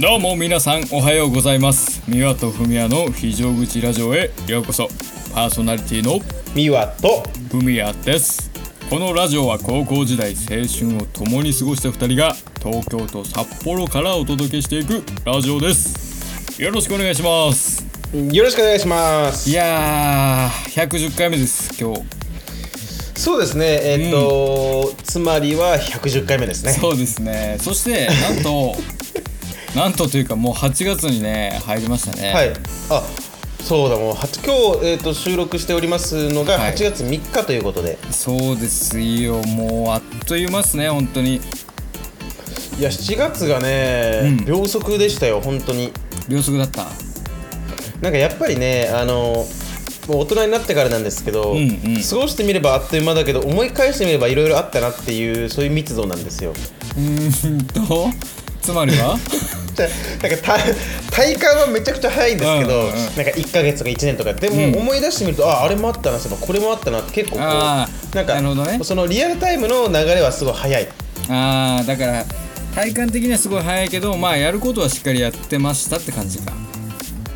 どうも皆さんおはようございます。三輪とふみやの非常口ラジオへ。ようこそ。パーソナリティのミワと。ふみやです。このラジオは高校時代青春を共に過ごした2人が東京と札幌からお届けしていくラジオです。よろしくお願いします。よろしくお願いします。いやー110回目です今日。そうですね。えーっと、つまりは110回目ですね。そうですね。そしてなんと なんとというかもう8月にね入りましたね。はい。あそうだもう今日、えーっと収録しておりますのがはい。8月3日ということで、そうですよ。もうあっという間ですね本当に。い、や7月がね、うん。秒速でしたよ本当に。秒速だった。なんかやっぱりねあのもう大人になってからなんですけど、うんうん。過ごしてみればあっという間だけど思い返してみればいろいろあったなっていうそういう密度なんですよ。うーんと？つまりは？じゃなんかた体感はめちゃくちゃ早いんですけど、うんうんうん。なんか1か月とか1年とか。でうん。も思い出してみると、ああれもあったなこれもあったなって結構こうなんかなるほどね。そのリアルタイムの流れはすごい早い。ああだから体感的にはすごい早いけどまあやることはしっかりやってましたって感じか。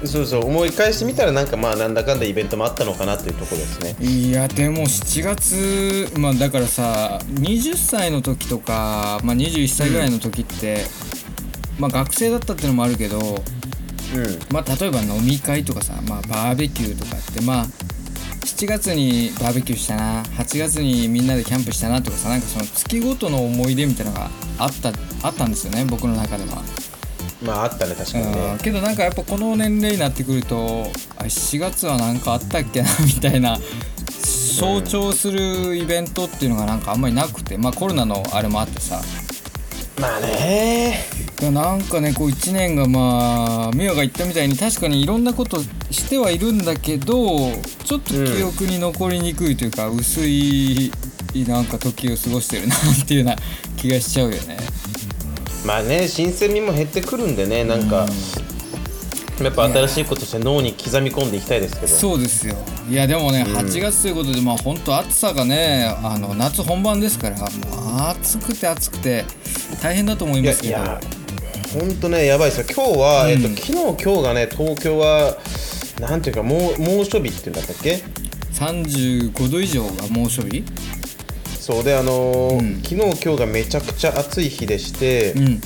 そうそう思い返してみたらなんかまあなんだかんだイベントもあったのかなというところですね。いやでも7月まあだからさ20歳の時とか、まあ、21歳ぐらいの時って、まあ学生だったっていうのもあるけどうん。まあ例えば飲み会とかさ、まあ、バーベキューとかってまあ7月にバーベキューしたな8月にみんなでキャンプしたなとかさなんかその月ごとの思い出みたいなのがあったあったんですよね僕の中では。まああったね確かにうん。ねけどなんかやっぱこの年齢になってくるとあ7月は何かあったっけな みたいな象徴するイベントっていうのがなんかあんまりなくてまあコロナのあれもあってさまあねでもなんかねこう1年がまあミワが言ったみたいに確かにいろんなことしてはいるんだけどちょっと記憶に残りにくいというか、薄いなんか時を過ごしてるなっていうような気がしちゃうよね。まあね新鮮味も減ってくるんでねなんか、やっぱ新しいことして脳に刻み込んでいきたいですけど。そうですよ。いやでもね、8月ということでまあ本当暑さがねあの夏本番ですからもう暑くて暑くて大変だと思いいますけど。やいや本当ねやばいですよ。今日は、うん。えっと昨日今日がね東京はなんていうか猛猛暑日っていうんだったっけ？35度以上が猛暑日。そうであのーうん。昨日今日がめちゃくちゃ暑い日でして、うんうん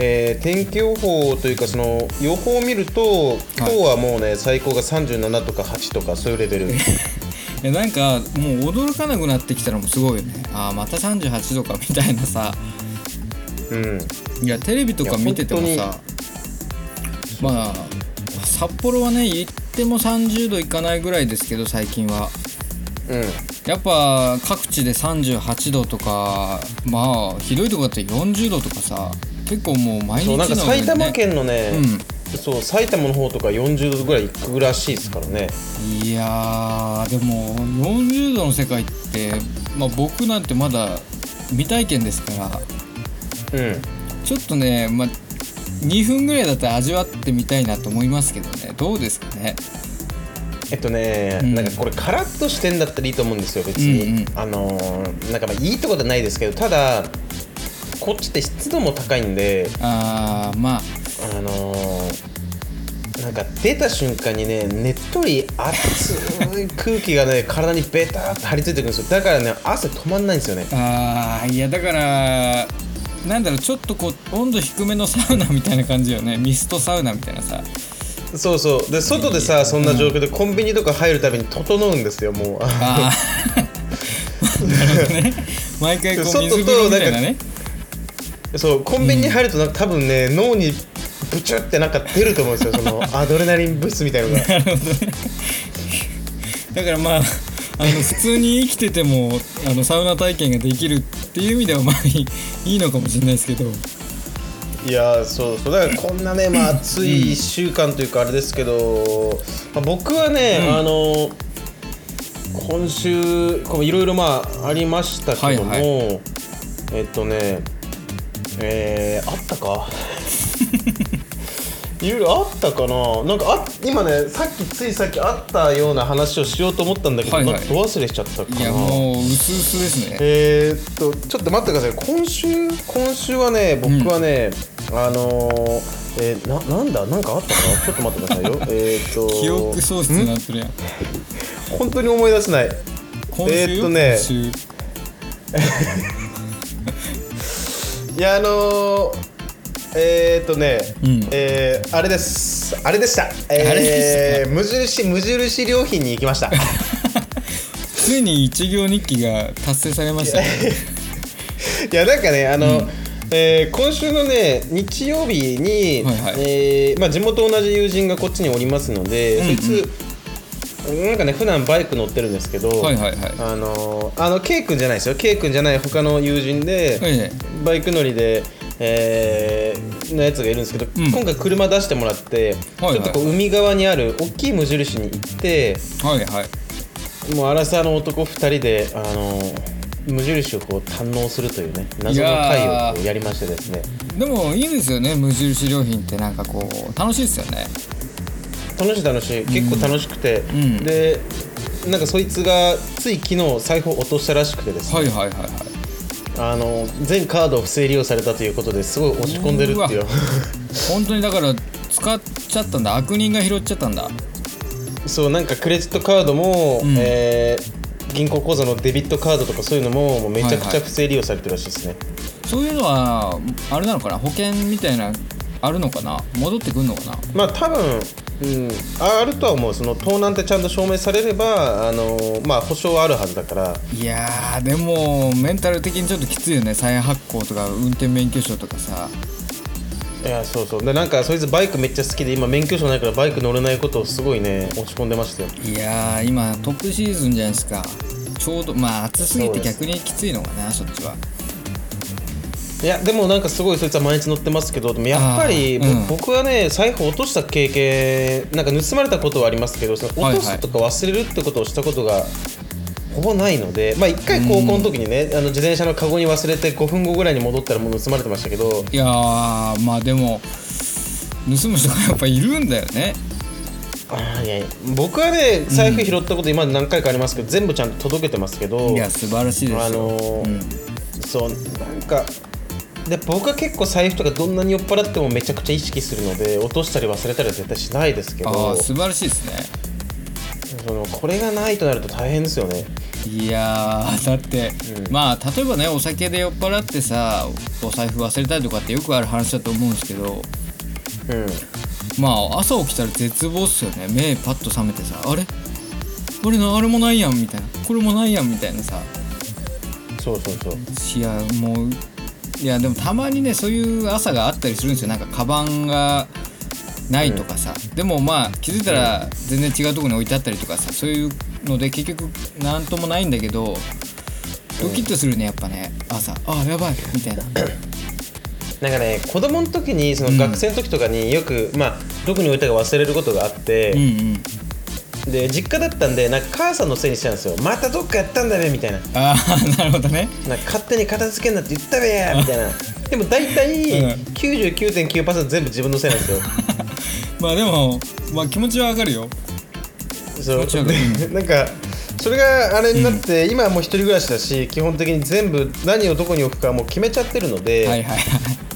えー天気予報というかその予報を見ると今日はもうね最高が37とか8とかそういうレベル。いやなんかもう驚かなくなってきたのもすごいよね。ああまた38度かみたいなさ。うん。いやテレビとか見ててもいさまあ札幌はね行っても30度いかないぐらいですけど最近は。うん。やっぱ各地で38度とかまあひどいとこだって40度とかさ結構もう毎日そうなんか埼玉県のね、うん。そう埼玉の方とか40度ぐらい行くらしいですからね。いやーでも40度の世界って、まあ、僕なんてまだ未体験ですからうん。ちょっとね、まあ、2分ぐらいだったら味わってみたいなと思いますけどね。どうですかね？えっとね、うん。なんかこれカラッとしてんだったらいいと思うんですよ別に、うんうん。あのーなんかまあいいとこじゃないですけどただこっちって湿度も高いんであーまあ。あのーなんか出た瞬間にねねっとり熱い空気がね 体にベターって張り付いてくるんですよ。だからね汗止まんないんですよね。あーいやだからなんだろうちょっとこう温度低めのサウナみたいな感じよね。ミストサウナみたいなさ。そうそう。で外でさそんな状況でコンビニとか入るたびに整うんですよもう。ああ なるほどね。毎回こう水風呂みたいなねそうコンビニに入るとなん。か多分ね脳にブチュってなんか出ると思うんですよ。その アドレナリン物質みたいのが。なるほどね。だからまああの普通に生きててもあのサウナ体験ができるっていう意味ではまあいいいいのかもしれないですけど。いやーそうそう。だからこんなねまあ暑い1週間というかあれですけど、まあ、僕はね、うん。あの今週こういろいろまあありましたけども、はい。えっとねえー、あったか？いろいろあったかな？なんかあ今ねさっきついさっきあったような話をしようと思ったんだけど、はいはい。なんかど忘れしちゃったかな。いやもう薄々ですね。えー、っとちょっと待ってください。今週今週はね僕はね、あのー、えー、ななんだ？なんかあったか？なちょっと待ってくださいよ。えっと記憶喪失になってるやん。本当に思い出せない。今週？よえーっとね。今週？いやあのー、えー、っとね、うん。えー、あれです。あれでした。えー、無印無印良品に行きました。ついに一行日記が達成されましたね。いやなんかねあの、えー今週のね日曜日に、はいはい。えーまあ、地元同じ友人がこっちにおりますので、うんうん。そいつなんかね普段バイク乗ってるんですけど、はいはいはい。あのーあの K 君じゃないですよ。K 君じゃない他の友人で、はいはいバイク乗りで、えーのやつがいるんですけど、うん。今回車出してもらって、はいはい。ちょっとこう海側にある大きい無印に行ってはいはい。もう荒さの男2人で、あのー無印をこう堪能するというね謎のいや会ーをやりましてですね。でもいいですよね。無印良品ってなんかこう楽しいですよね楽しい楽しい。結構楽しくて、ん。でなんかそいつがつい昨日財布を落としたらしくてですね、はいはいはいはい。あの全カードを不正利用されたということですごい落ち込んでるっていう。う本当にだから使っちゃったんだ。悪人が拾っちゃったんだ。そうなんかクレジットカードも、うん。えー銀行口座のデビットカードとかそういうのももうめちゃくはいはい。ちゃ不正利用されてるらしいですね、そういうのはあれなのかな？保険みたいなあるのかな？戻ってくんのかな？まあ多分うん、ああるとは思う。その盗難ってちゃんと証明されればあのまあ保証はあるはずだから。いやーでもメンタル的にちょっときついよね。再発行とか運転免許証とかさ。いやそうそう。でなんかそいつバイクめっちゃ好きで今免許証ないからバイク乗れないことをすごいね落ち込んでましたよ。いやー今トップシーズンじゃないですか。ちょうどまあ暑すぎて逆にきついのかなそっちはいやでもなんかすごいそいつは毎日乗ってますけどでもやっぱり、うん。ぼ僕はね財布落とした経験なんか盗まれたことはありますけどその落とすとか忘れるってことをしたことがほぼないのでまあ一回高校の時にね、あの自転車のカゴに忘れて5分後ぐらいに戻ったらもう盗まれてましたけど。いやーまあでも盗む人がやっぱいるんだよね。あーいや僕はね財布拾ったこと今まで何回かありますけど、全部ちゃんと届けてますけど。いや素晴らしいですよ、あのーうん。そうなんかで僕は結構財布とかどんなに酔っ払ってもめちゃくちゃ意識するので落としたり忘れたりは絶対しないですけあどあ素晴らしいですね。そのこれがないとなると大変ですよね。いやーだって、うん。まあ例えばねお酒で酔っ払ってさお財布忘れたりとかってよくある話だと思うんですけどうん。まあ朝起きたら絶望っすよね。目パッと覚めてさあれ？あれなあれもないやんみたいな。これもないやんみたいなさ。そうそうそう。いやもういやでもたまにねそういう朝があったりするんですよ。なんかカバンがないとかさ、でもまあ気づいたら全然違うところに置いてあったりとかさ。そういうので結局なんともないんだけどドキッとするねやっぱね。朝。あやばい。みたいな。なんかね子供の時にそのうん学生の時とかによく、まあどこに置いたか忘れることがあってうん、うんで実家だったんでなんか母さんのせいにしちゃうんですよ。またどっかやったんだべみたいな。ああ なるほどね。なんか勝手に片付けんなって言ったべや みたいな。でも大体うん。99.9%全部自分のせいなんですよ。まあでもまあ気持ちはわかるよ。そう。なんかそれがあれになって、今はもう一人暮らしだし基本的に全部何をどこに置くかもう決めちゃってるので、はいはいはい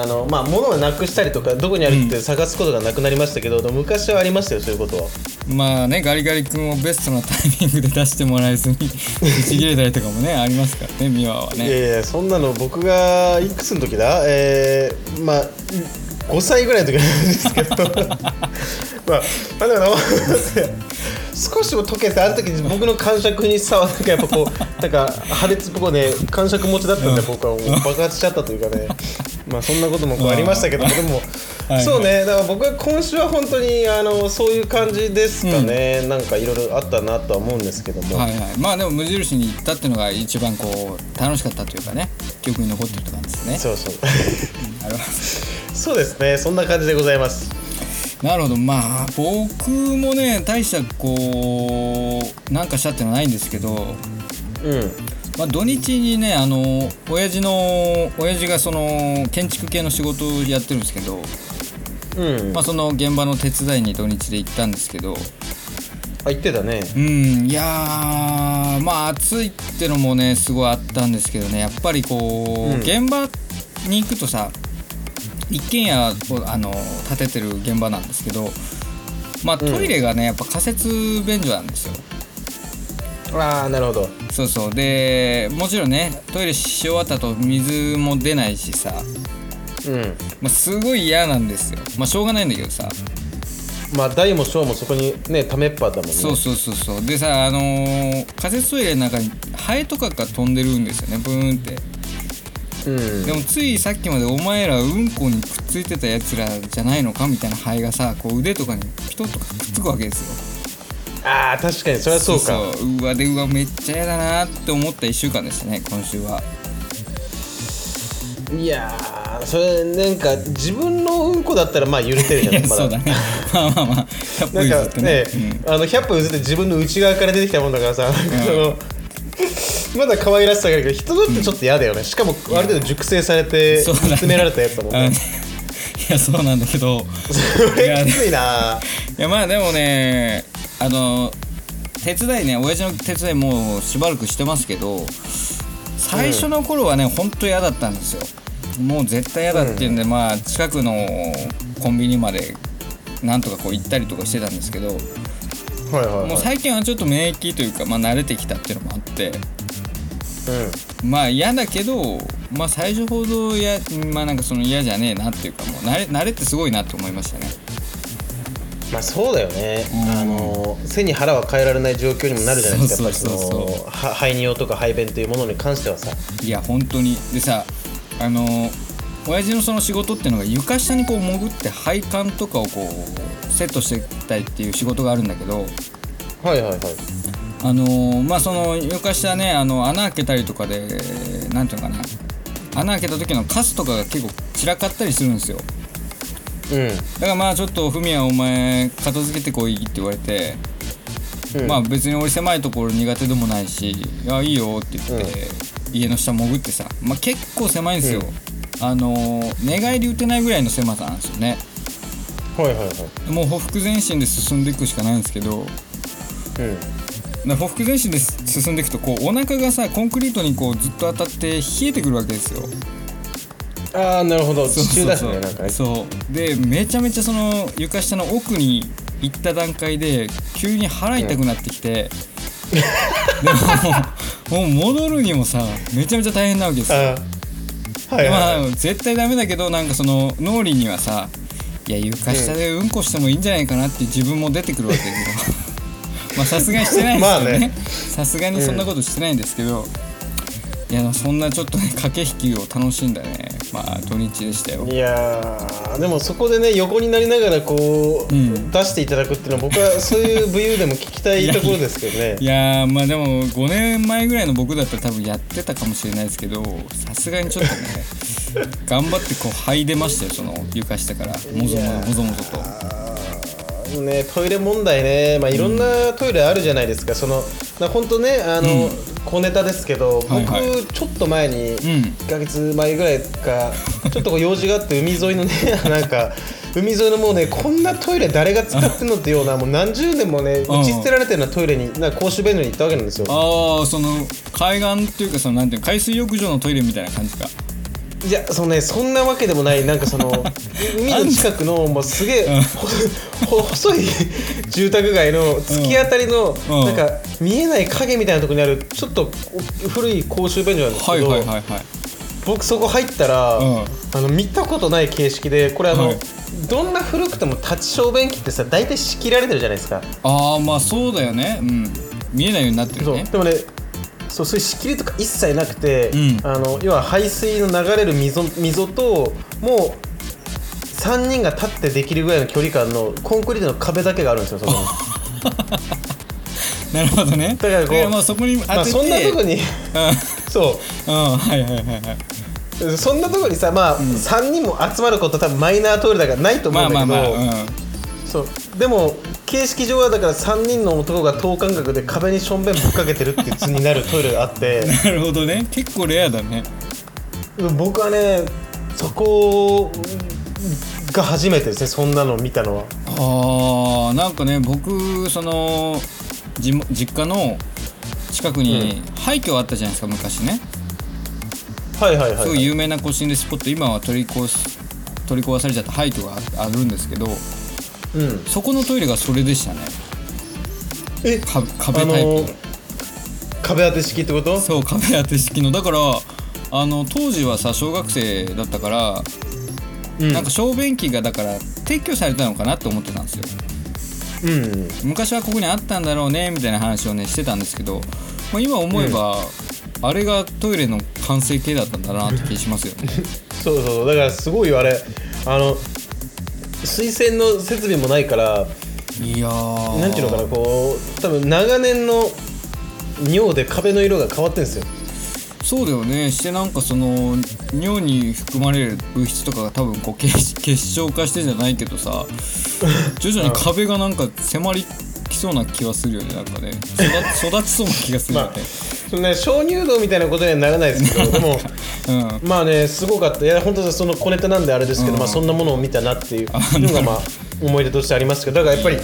あのまあ物をなくしたりとかどこにあるって探すことがなくなりましたけど、でも昔はありましたよそういうことは。まあねガリガリ君をベストなタイミングで出してもらえずに 打ち切れたりとかもねありますからね美和はいねやいやそんなの僕がいくつの時だ？えー、まあ5歳ぐらいの時なんですけど。まあまあでも少しも溶けてあの時に僕の感触にさなんかやっぱこう なんか破裂っぽくね感触持ちだったんで僕はもう爆発しちゃったというかね。まあそんなこともこうありましたけどもでもはい。そうね。だから僕は今週は本当にあのそういう感じですかね、なんかいろいろあったなとは思うんですけども、はいはい。まあでも無印に行ったっていうのが一番こう楽しかったというかね。記憶に残ってるって感じですね。そうそう。そうですね。そんな感じでございます。どなるほど。まあ僕もね大したこうなんかしたってのはないんですけどうんまあ、土日にねあの親父の親父がその建築系の仕事をやってるんですけど、うん、まあ、その現場の手伝いに土日で行ったんですけどあ言ってたね。うんいやーまあ暑いってのもねすごいあったんですけどねやっぱりこう、うん。現場に行くとさ一軒家をあの建ててる現場なんですけどまあトイレがねやっぱ仮設便所なんですよ。ああなるほど。そうそう。でもちろんねトイレし終わった後水も出ないしさ、うん。まあ、すごい嫌なんですよ。まあしょうがないんだけどさ。まあ大も小もそこにねためっぱだもんね。そうそうそうそう。でさあのー仮設トイレの中にハエとかが飛んでるんですよねブーンってうん。でもついさっきまでお前らうんこにくっついてたやつらじゃないのかみたいなハエがさこう腕とかにピトッとかくっつくわけですよ。ああ確かにそれはそうか。そうそう。うわでうわめっちゃ嫌だなって思った1週間でしたね今週は。いやーそれなんか自分のうんこだったらまあ許せるじゃないまだそうだね。まあまあまあ100歩なん譲ってかねね、あの100歩譲って自分の内側から出てきたもんだからさ、なんかその まだ可愛らしさがあるけど人のってちょっと嫌だよね、しかもある程度熟成されてそうだね詰められたやつだもんうん。いねやそうなんだけど。それきついな。いやまあでもねあの手伝いね親父の手伝いもうしばらくしてますけど最初の頃はね、ほん。と嫌だったんですよ。もう絶対嫌だっていうんで、まあ近くのコンビニまでなんとかこう行ったりとかしてたんですけどはいはいはい。もう最近はちょっと免疫というか、まあ、慣れてきたっていうのもあって。うんまあ嫌だけどまあ最初ほどやまあなんかその嫌じゃねえなっていうかもう慣れ慣れってすごいなって思いましたね。まあそうだよね、うん。あの背に腹は変えられない状況にもなるじゃないですか。排尿とか排便というものに関してはさ。いや本当に。でさあの親父のその仕事っていうのが床下にこう潜って配管とかをこうセットしていきたいっていう仕事があるんだけどはいはいはい。あのまあその床下ねあの穴開けたりとかでなんていうのかな。穴開けた時のカスとかが結構散らかったりするんですよ。うん。だからまあちょっと「ふみやお前片付けてこい」って言われて、うん。まあ別に俺狭いところ苦手でもないし「いやいいよ」って言って、家の下潜ってさ、まあ、結構狭いんですよ、あの寝返り打てないぐらいの狭さなんですよね。はいはいはい。もうほふ前進で進んでいくしかないんですけど。うんなほふ前進で進んでいくとこうお腹がさコンクリートにこうずっと当たって冷えてくるわけですよ。ああなるほど。そう地中だしそうね。そう。でめちゃめちゃその床下の奥に行った段階で急に腹痛くなってきて、でももう戻るにもさめちゃめちゃ大変なわけですよ、はいはい、まはい。あ絶対ダメだけどなんかその脳裏にはさいや床下でうんこしてもいいんじゃないかなって自分も出てくるわけですよ。まあさすがにしてないですよね。さすがにそんなことしてないんですけど、いやそんなちょっとね 駆け引きを楽しんだね。まあ土日でしたよ。いやーでもそこでね横になりながらこう、うん。出していただくっていうのは僕はそういう武勇でも聞きたいところですけどね。いやーまあでも5年前ぐらいの僕だったら多分やってたかもしれないですけどさすがにちょっとね 頑張ってこう這い出ましたよその床下から。もぞもぞもぞもぞと。ねトイレ問題ね、まあ、いろんなトイレあるじゃないですか、そのな本当ねあの、うん小ネタですけど、はいはい。僕ちょっと前に、うん。1ヶ月前ぐらいかちょっとこう用事があって海沿いのね なんか海沿いのもうねこんなトイレ誰が使ってんのってようなもう何十年もねうん。打ち捨てられてるようなトイレになんか公衆便所に行ったわけなんですよ。ああその海岸っていうかそのなんていうの海水浴場のトイレみたいな感じかいやそのねそんなわけでもないなんかその 海の近くのもうすげえうん。ほほ 細い 住宅街の突き当たりのうん。なんか見えない影みたいなところにあるちょっと古い公衆便所なんですはいけど、はいはいはい僕そこ入ったら、うん。あの見たことない形式でこれあの、はい。どんな古くても立ち小便器ってさ大体仕切られてるじゃないですか。ああまあそうだよね。うん。見えないようになってるね。そう。でもねそうそういう仕切りとか一切なくて、うん。あの要は排水の流れる溝溝ともう3人が立ってできるぐらいの距離感のコンクリートの壁だけがあるんですよそこに。なるほどね。だからこうまあそこにまあそんなとこにうん。そう。んはいはいはいはい。うそんなとこにさまあ、3人も集まること多分マイナートイレだからないと思まうんだけど、あまあまあ、そう。でも形式上はだから3人の男が等間隔で壁にしょんべんぶっかけてるっていう図になるトイレがあってうん。なるほどね。結構レアだね。僕はねそこが初めてですねそんなの見たのはああ、なんかね、僕、その、じ実家の近くに廃墟あったじゃないですか、昔ね。はいはいはい、すごい有名な個心でスポット、今は取り壊し取り壊されちゃった廃墟がああるんですけどうん。そこのトイレがそれでしたね。えか壁タイプ、あの壁当て式ってこと？そう壁当て式の。だからあの当時はさ小学生だったから、うん。なんか小便器がだから撤去されたのかなって思ってたんですよ。うん。昔はここにあったんだろうねみたいな話をねしてたんですけど、まあ、今思えば、あれがトイレの完成形だったんだなって気しますよね。そうそうそう。だからすごいよあれあの水洗の設備もないからいやー。なんていうのかなこう多分長年の尿で壁の色が変わってるんですよ。そうだよね。してなんかその尿に含まれる物質とかが多分こう結結晶化してじゃないけどさ 徐々に壁がなんか迫りきそうな気はするよね。なんかね。育育ちそうな気がするよね、そのね鍾乳洞みたいなことにはならないですけどでもうん。まあねすごかった。いや本当にその小ネタなんであれですけど、うん。まあそんなものを見たなっていうあのがまあ思い出としてありますけどだからやっぱり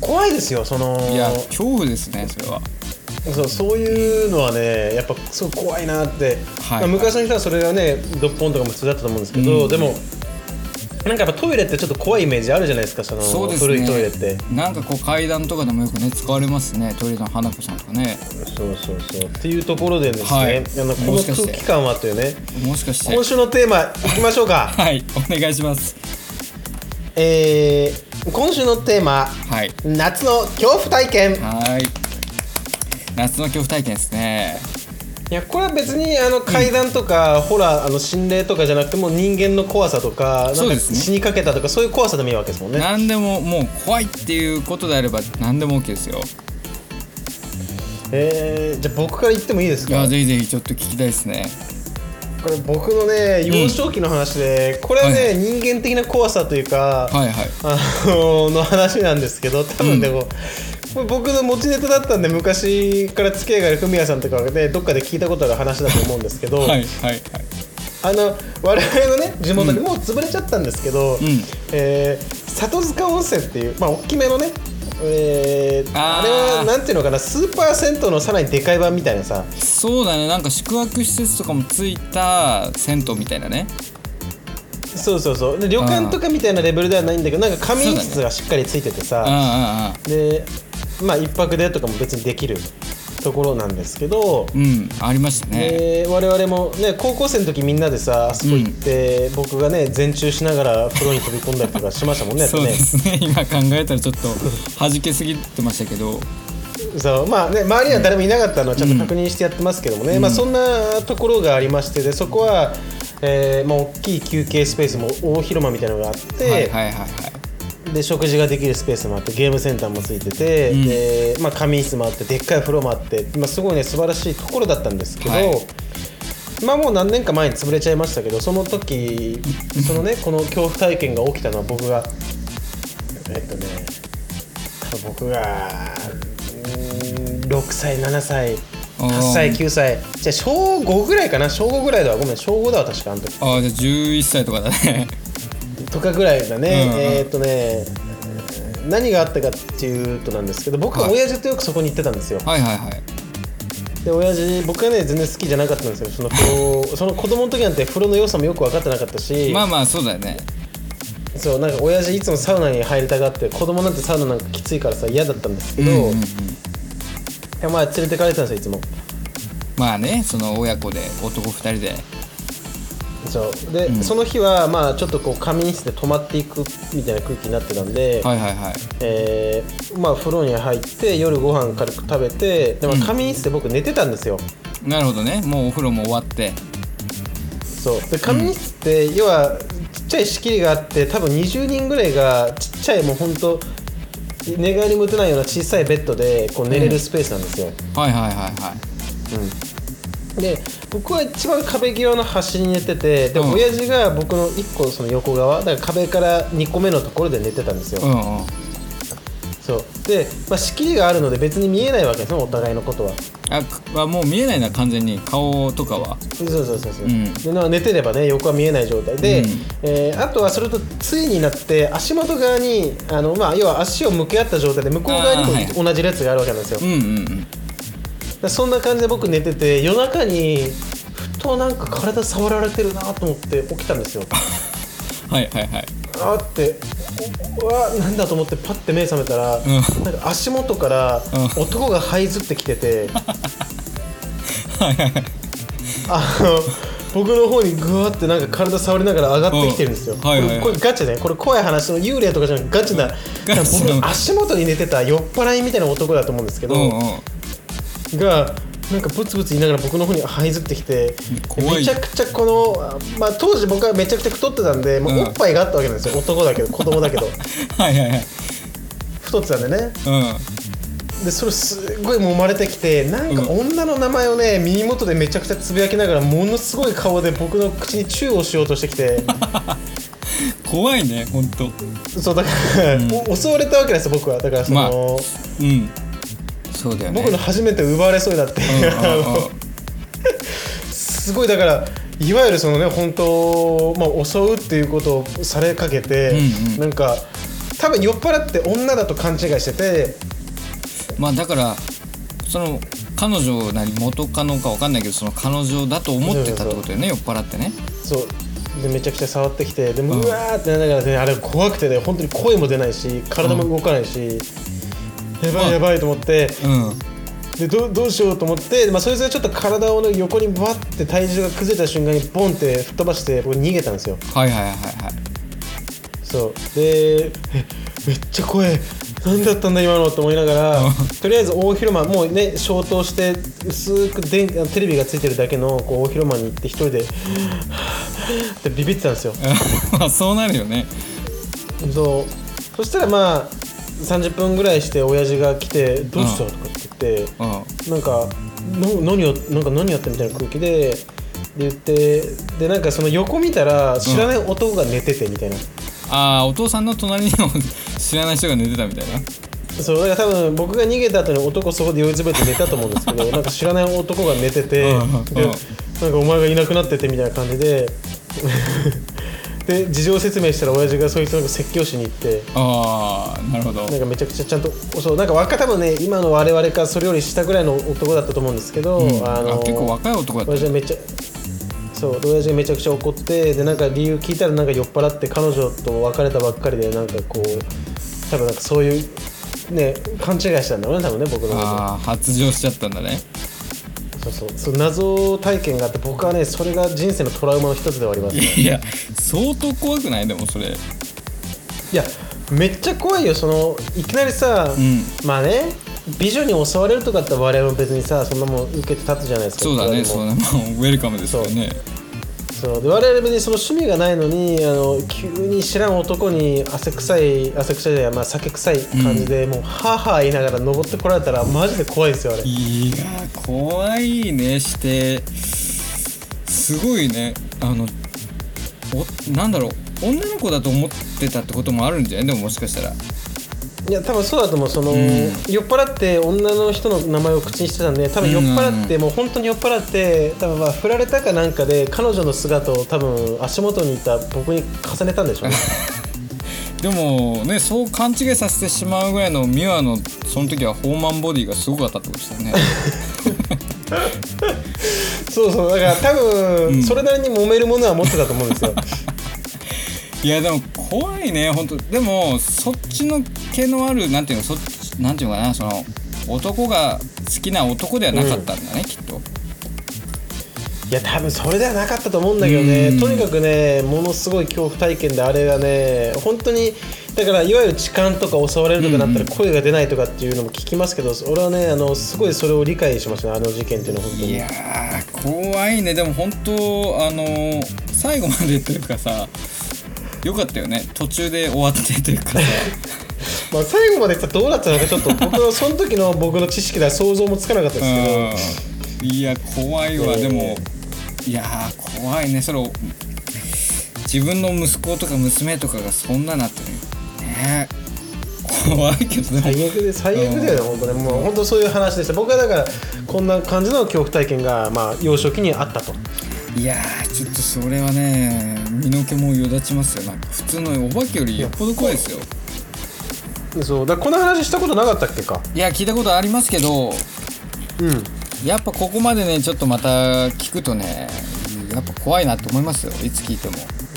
怖いですよそのいや恐怖ですねそれは。そうそういうのはねやっぱすごい怖いなって、はい。まあ昔の人はそれがねドッポンとかも普通だったと思うんですけど、うん。でもなんかやっぱトイレってちょっと怖いイメージあるじゃないですかそのそうですね。古いトイレって。なんかこう階段とかでもよくね使われますねトイレの花子さんとかね。そうそうそう。っていうところでですね、はい。あのこの空気感はというねもしかして。今週のテーマいきましょうか。はいお願いします。えー、今週のテーマはい。夏の恐怖体験。はい。夏の恐怖体験ですねいやこれは別にあの階段とか、ホラーあの心霊とかじゃなくても人間の怖さとかなんかそうですね。死にかけたとかそういう怖さでもいいわけですもんね。何でももう怖いっていうことであれば何でも OK ですよ。えー、じゃあ僕から言ってもいいですか？いやぜひぜひちょっと聞きたいですね。これ僕のね幼少期の話で、これはね、はい人間的な怖さというか、はいはい。あのの話なんですけど多分でも、これ僕の持ちネタだったんで昔から付き合いがあるフミヤさんとかでどっかで聞いたことある話だと思うんですけど、はいはいはい。あの我々のね地元でもう潰れちゃったんですけど、ん。えー里塚温泉っていうまあ大きめのねえーあれはなんていうのかなスーパー銭湯のさらにでかい版みたいなさ。そうだね。なんか宿泊施設とかもついた銭湯みたいなね。そうそうそう。で旅館とかみたいなレベルではないんだけどなんか仮眠室がしっかりついててさ、ああああでまあ一泊でとかも別にできるところなんですけど、うんありましたね。で我々もね高校生の時みんなでさあそこ行って、僕がね全中しながら風呂に飛び込んだりとかしましたもんねそうねですね。今考えたらちょっと弾けすぎてましたけど。そうまあね周りには誰もいなかったのはちゃんと確認してやってますけどもね、まあそんなところがありましてでそこは、えーまあ、大きい休憩スペースも大広間みたいなのがあって、はいはいはいはいで食事ができるスペースもあってゲームセンターもついてて、うん。でまあ、仮眠室もあってでっかい風呂もあって、まあ、すごいね素晴らしいところだったんですけど、はい。まあもう何年か前に潰れちゃいましたけどその時そのね この恐怖体験が起きたのは僕がえっとね僕がうーん6歳7歳8歳9歳じゃあ小5ぐらいかな？小5ぐらいだわ。ごめん小5だわ確かあの時。ああじゃあ11歳とかだねとかぐらいだね、うんうん。えーっとね何があったかっていうとなんですけど僕ははい。親父とよくそこに行ってたんですよ、はいはいはい。で親父僕はね全然好きじゃなかったんですよ。その その子供の時なんて風呂の良さもよく分かってなかったし、まあまあそうだよね。そうなんか親父いつもサウナに入りたがって子供なんてサウナなんかきついからさ嫌だったんですけど、うんうんうん。いやまあ連れてかれてたんですよいつも。まあねその親子で男2人でそう。で、うん。その日はまあちょっとこう仮眠室で泊まっていくみたいな空気になってたんで、はいはいはい。えーまあ風呂に入って夜ご飯軽く食べてでもうん仮眠室で僕寝てたんですよ、なるほどね。もうお風呂も終わって。そう。で仮眠室って要はちっちゃい仕切りがあって多分20人ぐらいがちっちゃいもうほんと寝返りも打てないような小さいベッドでこう寝れるスペースなんですよ、はいはいはいはい。うんで僕は一番壁際の端に寝ててで、うん。親父が僕の1個その横側だから壁から2個目のところで寝てたんですよ、うんうん。そう。で、まあ、仕切りがあるので別に見えないわけですよお互いのことは。ああもう見えないな完全に。顔とかは。そうそうそうそう、うん。でまあ寝てればね横は見えない状態。で、うん。えーあとはそれとついになって足元側にあの、まあ、要は足を向け合った状態で向こう側にあーはい。も同じ列があるわけなんですよ、うんうんうん。でそんな感じで僕寝てて夜中にふとなんか体触られてるなと思って起きたんですよ。はいはいはい。あってうわなんだと思ってパッて目覚めたら、ん。なんか足元からう男が這いずってきてて、はいはいはい。あの僕の方にぐわってなんか体触りながら上がってきてるんですよ、うん。はいはいはい。これガチねこれ怖い話の幽霊とかじゃなくてガチなガチの僕足元に寝てた酔っ払いみたいな男だと思うんですけど、うんうんがなんかブツブツ言いながら僕の方に這いずってきて怖いめちゃくちゃこの、あまあ、当時僕はめちゃくちゃ太ってたんでもううんおっぱいがあったわけなんですよ、男だけど子供だけど。はいはいはい。太ってたんでね。うん。でそれすごい揉まれてきてなんか女の名前をね耳元でめちゃくちゃつぶやきながらものすごい顔で僕の口にチューをしようとしてきて。怖いねほんと。そうだから、お襲われたわけですよ僕は。だからその、まあうんそうだよね。僕の初めて奪われそうになって、うすごいだからいわゆるそのね本当、まあ、襲うっていうことをされかけて、うんうん。なんか多分酔っ払って女だと勘違いしてて。まあだからその彼女なり元カノか分かんないけどその彼女だと思ってたってことよね酔っ払ってね。そう。でめちゃくちゃ触ってきてでもうん。うわーってなりながらねあれ怖くてね本当に声も出ないし体も動かないし、やばいやばいと思って。うん。でどうどうしようと思って、まあ、そいつがちょっと体を、ね、横にバッて体重が崩れた瞬間にボンって吹っ飛ばして僕逃げたんですよ。はいはいはいはいそう。でえめっちゃ怖い。何だったんだ今のと思いながらうん。とりあえず大広間もうね消灯して薄く電テレビがついてるだけのこう大広間に行って一人でってビビってたんですよ。まあそうなるよね。そう。そしたらまあ30分ぐらいして親父が来て「どうした?」とかって言ってうん。なんかの何をなんか何やったみたいな空気でで言ってでなんかその横見たら知らない男が寝ててみたいな、ああお父さんの隣にも 知らない人が寝てたみたいな。そうだから多分僕が逃げた後に男そこで酔いつぶれて寝たと思うんですけど なんか知らない男が寝ててうん。うん。でなんかお前がいなくなっててみたいな感じでで事情説明したら親父がそいつの説教しに行ってああなるほど。なんかめちゃくちゃちゃんとそうなんか若多分ね今の我々かそれより下ぐらいの男だったと思うんですけど、うん。あのあ結構若い男だった親父はめっちゃそうで親父がめちゃくちゃ怒ってでなんか理由聞いたらなんか酔っ払って彼女と別れたばっかりでなんかこう多分なんかそういうね勘違いしたんだろうね多分ね僕のこと。ああ発情しちゃったんだねそうそう。そう謎体験があって僕はねそれが人生のトラウマの一つではあります、ね、いや相当怖くない？でもそれ。いやめっちゃ怖いよ。そのいきなりさ、うん。まあね美女に襲われるとかって我々も別にさそんなもん受けて立つじゃないですか。そうだね。そうだねウェルカムですよねそう。で我々別にその趣味がないのにあの急に知らん男に汗臭い汗臭いじゃないまあ酒臭い感じで、もうはあはあ言いながら登ってこられたらマジで怖いですよあれ。いやー怖いねして。すごいね。あのおなんだろう。女の子だと思ってたってこともあるんじゃない？でももしかしたらいや多分そうだと思う。その、ん。酔っ払って女の人の名前を口にしてたんで多分酔っ払って、もう本当に酔っ払って多分まあ振られたかなんかで彼女の姿を多分足元にいた僕に重ねたんでしょうね。でもねそう勘違いさせてしまうぐらいのミワのその時はホーマンボディがすごかったってことですよね。そうそうだから多分それなりに揉めるものは持ってたと思うんですよ。いやでも怖いね本当。でもそっちの毛のあるなんていうのそなんていうのかなその男が好きな男ではなかったんだね、きっと。いや多分それではなかったと思うんだけどね。うん。とにかくねものすごい恐怖体験であれがね本当にだからいわゆる痴漢とか襲われるとかなったら声が出ないとかっていうのも聞きますけど、俺はねあのすごいそれを理解しましたねあの事件っていうのは本当に。いやー怖いね。でも本当あのー最後までというかさよかったよね。途中で終わってというかさ まあ最後までどうなったのかちょっと僕のその時の僕の知識では想像もつかなかったですけど。うん。いや怖いわ、えーでもいやー怖いね。それを自分の息子とか娘とかがそんななってね。怖いけど最悪で最悪だよね本当ね。もう本当そういう話でした。僕はだからこんな感じの恐怖体験がまあ幼少期にあったと。いやーちょっとそれはね身の毛もよだちますよ。なんか普通のお化けよりよっぽど怖いですよそう。だこの話したことなかったっけか？いや聞いたことありますけどうん。やっぱここまでねちょっとまた聞くとねやっぱ怖いなって思いますよいつ聞いても。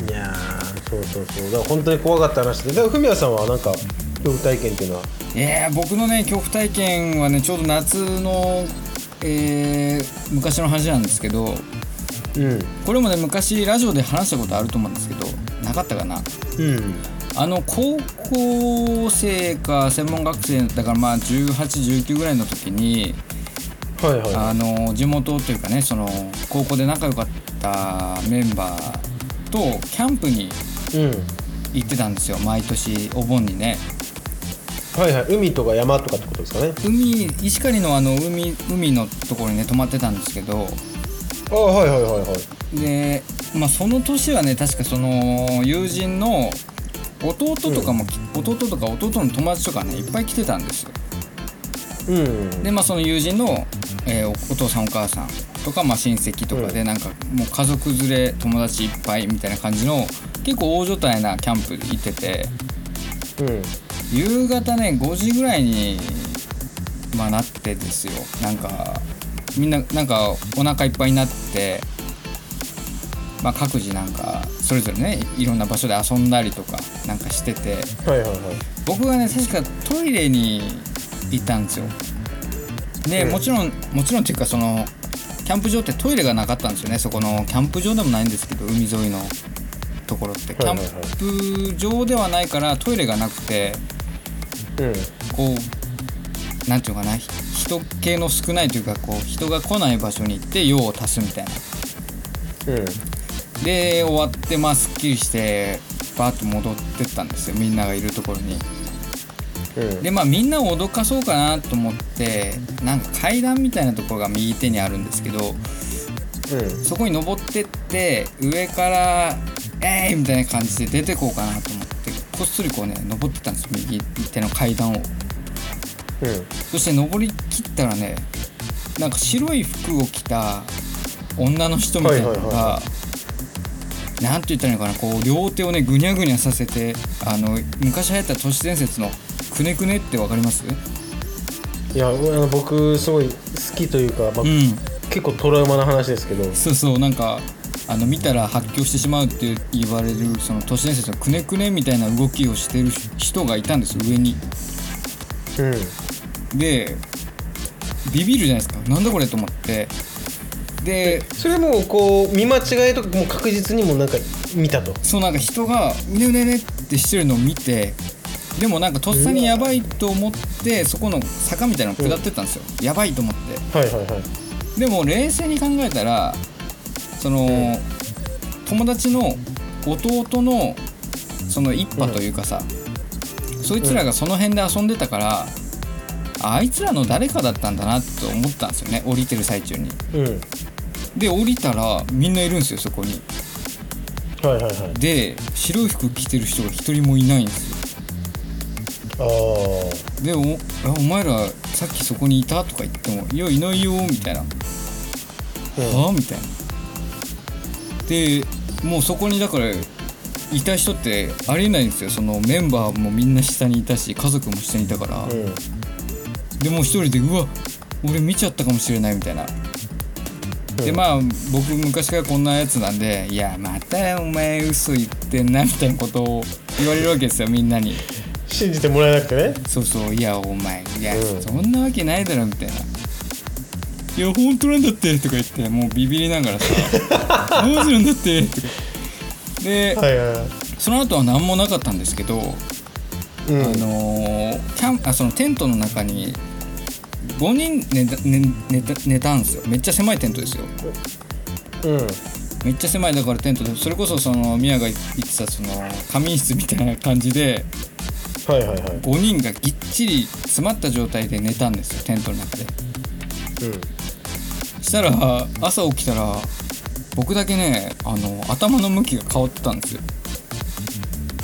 いやーそうそうそう。だから本当に怖かった話で。だからフミヤさんはなんか恐怖体験っていうのは？えー、僕のね恐怖体験はねちょうど夏の、えー昔の話なんですけどうん。これもね昔ラジオで話したことあると思うんですけどなかったかな。うんあの高校生か専門学生だからまあ1819ぐらいの時にはいはあの地元というかねその高校で仲良かったメンバーとキャンプにいうん。行ってたんですよ。毎年お盆にね。はいはい。海とか山とかってことですかね？海石狩のあの海海のところにね泊まってたんですけど。ああはいはいはいはい。で、まあ、その年はね確かその友人の弟とかもき、弟とか弟の友達とかねいっぱい来てたんです。ようん。でまあその友人の、えーおお父さんお母さんとか、まあ、親戚とかでなんかもう家族連れ友達いっぱいみたいな感じの結構大所帯なキャンプ行っててうん。夕方ね5時ぐらいに、まあ、なってですよ。なんかみんななんかお腹いっぱいになって、まあ、各自なんかそれぞれねいろんな場所で遊んだりとかなんかしてて。はいはいはい。僕がね確かトイレに行ったんですよ。で、うんもちろんもちろんっていうかそのキャンプ場ってトイレがなかったんですよね。そこのキャンプ場でもないんですけど海沿いのところって。キャンプ場ではないからトイレがなくてうん。こうなんていうのかなひ人気の少ないというかこう人が来ない場所に行って用を足すみたいな。うんで終わってまあすっきりしてバーッと戻ってったんですよ。みんながいるところに。うん。でまあみんなを脅かそうかなと思ってなんか階段みたいなところが右手にあるんですけどうん。そこに登ってって上から「えい!」みたいな感じで出てこうかなと思ってこっそりこうね登ってったんです右手の階段を。うん。そして登りきったらねなんか白い服を着た女の人みたいなのはいはいがはなんて言ったらいいのかなこう両手をねぐにゃぐにゃさせてあの昔流行った都市伝説のくねくねってわかります？いやあの僕すごい好きというか、まあうん。結構トラウマな話ですけど。そうそうなんかあの見たら発狂してしまうって言われるその都市伝説のくねくねみたいな動きをしてる人がいたんですよ上に。うん。でビビるじゃないですか。なんだこれと思ってでそれもこう見間違いとかもう確実にもなんか見たと。そうなんか人がうねうねうねってしてるのを見てでもなんかとっさにやばいと思ってそこの坂みたいなの下ってったんですよ、やばいと思って。はいはいはい。でも冷静に考えたらその、ん友達の弟のその一派というかさ、そいつらがその辺で遊んでたから、あいつらの誰かだったんだなと思ったんですよね降りてる最中に。うんで降りたらみんないるんですよそこに。はいはいはい。で白い服着てる人が一人もいないんですよ。ああでおあお前らさっきそこにいたとか言っても「いやいないよ」みたいな。はあみたいな。でもうそこにだからいた人ってありえないんですよ。そのメンバーもみんな下にいたし家族も下にいたから、うん。でもう一人でうわ俺見ちゃったかもしれないみたいな、でまあ僕昔からこんなやつなんで「いやまたお前嘘言ってんな」みたいなことを言われるわけですよみんなに。信じてもらえなくてね。そうそういやお前いや、うん。そんなわけないだろみたいな。いや本当なんだってとか言ってもうビビりながらさマジなんだってとかで、はいはいはい。その後は何もなかったんですけど、うん。あのーキャンあそのテントの中に5人寝た寝寝た寝たんですよ。めっちゃ狭いテントですよ。うん。めっちゃ狭いだからテントでそれこそそのミヤが言ってたその仮眠室みたいな感じではいはいはい。5人がぎっちり詰まった状態で寝たんですよテントの中で。うん。したら朝起きたら僕だけねあの頭の向きが変わってたんですよ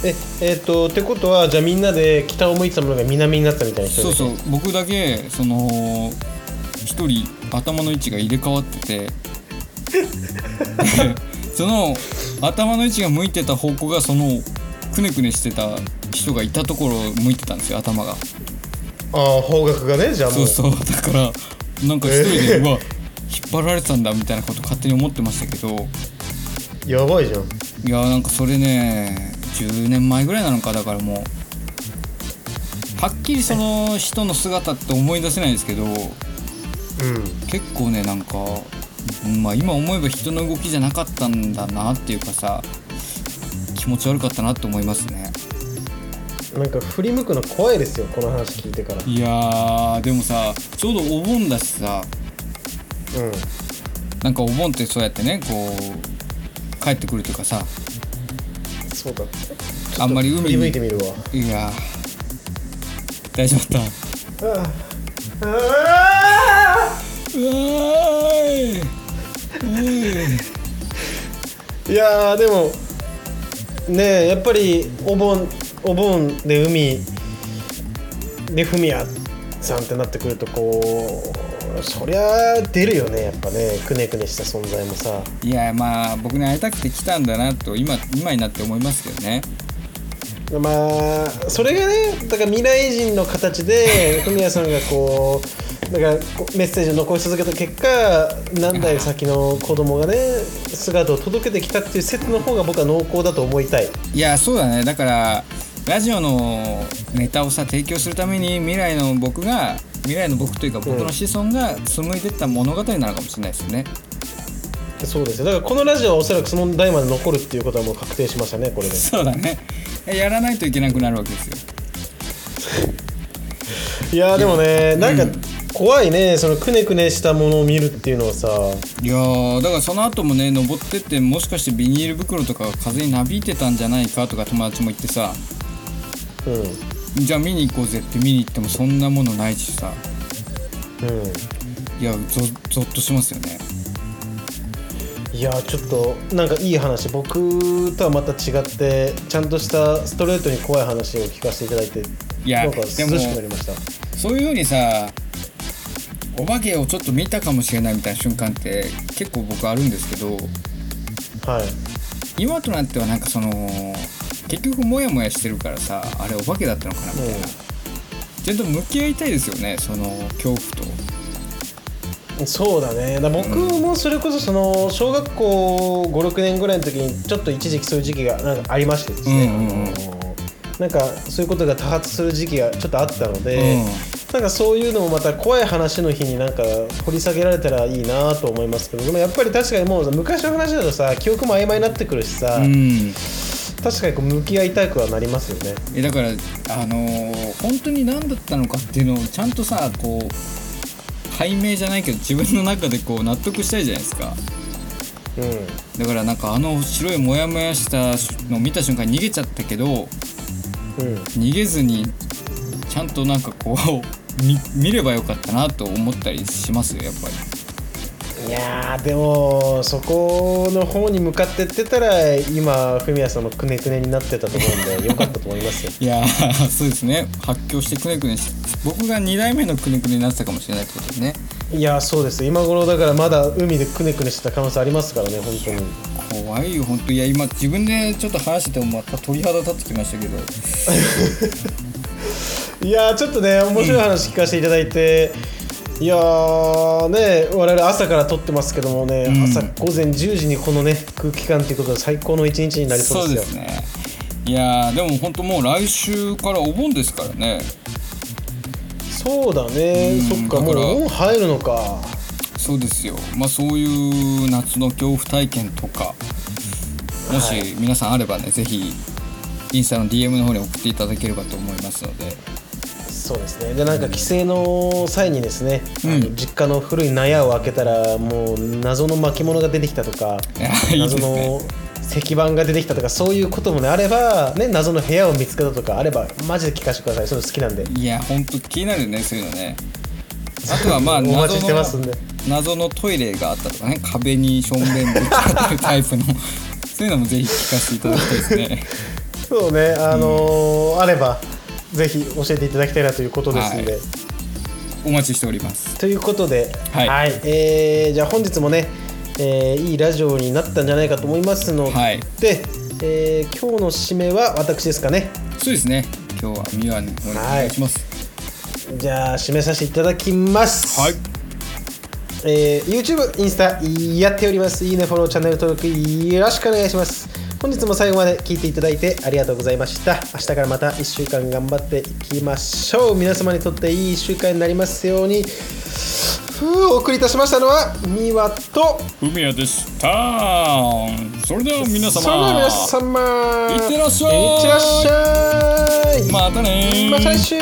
ええっ、とってことはじゃあみんなで北を向いてたものが南になったみたいな人そうそう。僕だけその一人頭の位置が入れ替わってて。で その頭の位置が向いてた方向がそのくねくねしてた人がいたところを向いてたんですよ頭が。ああ方角がねじゃあもそううそう。だからなんか一人で、うわ引っ張られてたんだみたいなこと勝手に思ってましたけど。やばいじゃん。いやなんかそれね10年前ぐらいなのかだからもうはっきりその人の姿って思い出せないですけどうん。結構ねなんか、うんまあ、今思えば人の動きじゃなかったんだなっていうかさ気持ち悪かったなって思いますね。なんか振り向くの怖いですよこの話聞いてから。いやーでもさちょうどお盆だしさ。うん。なんかお盆ってそうやってねこう帰ってくるというかさそうだあんまり海に振り向いてみるわ。いや。ー大丈夫だった。ああいいやーでもねえやっぱりお盆お盆で海でフミヤさんってなってくるとこうそりゃ出るよねやっぱね。くねくねした存在もさ。いやまあ僕に会いたくて来たんだなと今今になって思いますけどね。まあそれがねだから未来人の形で フミヤさんがこうだからメッセージを残し続けた結果何代先の子供がね姿を届けてきたっていう説の方が僕は濃厚だと思いたい。いやそうだね。だからラジオのネタをさ提供するために未来の僕が未来の僕というか僕の子孫が紡いでった物語なのかもしれないですよね、そうですよ。だからこのラジオはおそらくその代まで残るっていうことはもう確定しましたねこれで。そうだね。やらないといけなくなるわけですよ。いやーでもねなんか怖いねそのくねくねしたものを見るっていうのはさ。いやーだからその後もね登ってってもしかしてビニール袋とかが風になびいてたんじゃないかとか友達も言ってさ。うんじゃあ見に行こうぜって見に行ってもそんなものないしさ。うん。いやゾゾッとしますよね。いやーちょっとなんかいい話。僕とはまた違ってちゃんとしたストレートに怖い話を聞かせていただいていやなんか涼しくでもなりました。そういうようにさお化けをちょっと見たかもしれないみたいな瞬間って結構僕あるんですけどはい。今となってはなんかその結局モヤモヤしてるからさあれお化けだったのかなみたいな、ちゃんと向き合いたいですよねその恐怖と。そうだね。だ僕もそれこそその小学校56年ぐらいの時にちょっと一時期そういう時期がなんかありましてですね、うんうんなんかそういうことが多発する時期がちょっとあったので、うん。なんかそういうのもまた怖い話の日になんか掘り下げられたらいいなと思いますけどでもやっぱり確かにもう昔の話だとさ記憶も曖昧になってくるしさ、うん確かにこう向き合いたくはなりますよね。えだからあのー本当に何だったのかっていうのをちゃんとさこう解明じゃないけど自分の中でこう納得したいじゃないですか。うだからなんかあの白いモヤモヤしたのを見た瞬間に逃げちゃったけどんうん。逃げずにちゃんとなんかこう 見見ればよかったなと思ったりしますよやっぱりいやーでもそこの方に向かってってたら今フミヤさんもくねくねになってたと思うんでよかったと思いますよ。いやーそうですね。発狂してくねくねして僕が2代目のくねくねになってたかもしれないってことですね。いやーそうです。今頃だからまだ海でくねくねしてた可能性ありますからね本当に。怖いよ本当いや今自分でちょっと話しててもまた鳥肌立ってきましたけど。いやーちょっとね面白い話聞かせていただいて、いやーね我々朝から撮ってますけどもね、うん。朝午前10時にこのね空気感ということで最高の一日になりそうですよ。ね。いやーでも本当もう来週からお盆ですからね。そうだね、うんそっかもうだから。もう入るのか。そうですよ。まあそういう夏の恐怖体験とかもしはい。皆さんあればね、ぜひインスタの DM の方に送っていただければと思いますのでそうですね。でなんか帰省の際にですね、うん。あの実家の古い納屋を開けたらもう謎の巻物が出てきたとか いやいい謎の石板が出てきたとかそういうこともねあれば、ね、謎の部屋を見つけたとかあればマジで聞かせてください。そういうの好きなんで。いや本当気になるねそういうのね。あとはまあ お待謎ちしてますんので。謎のトイレがあったとかね。壁に正面ぶつかってるタイプの。そういうのもぜひ聞かせていただきたいですね。そうねあのーあればぜひ教えていただきたいなということですんで、はい。お待ちしております。ということで、はい。えーじゃあ本日もね、えーいいラジオになったんじゃないかと思いますので、はい。えー今日の締めは私ですかね。そうですね。今日はミワにお願いします。じゃあ締めさせていただきます。はい。えー YouTube、インスタやっております。いいね、フォロー、チャンネル登録よろしくお願いします。本日も最後まで聞いていただいてありがとうございました。明日からまた1週間頑張っていきましょう。皆様にとっていい1週間になりますようにお送りいたしましたのはみわと海谷でした。それでは皆様。それでは皆様。いってらっしゃい。いってらっしゃい。またねまた来週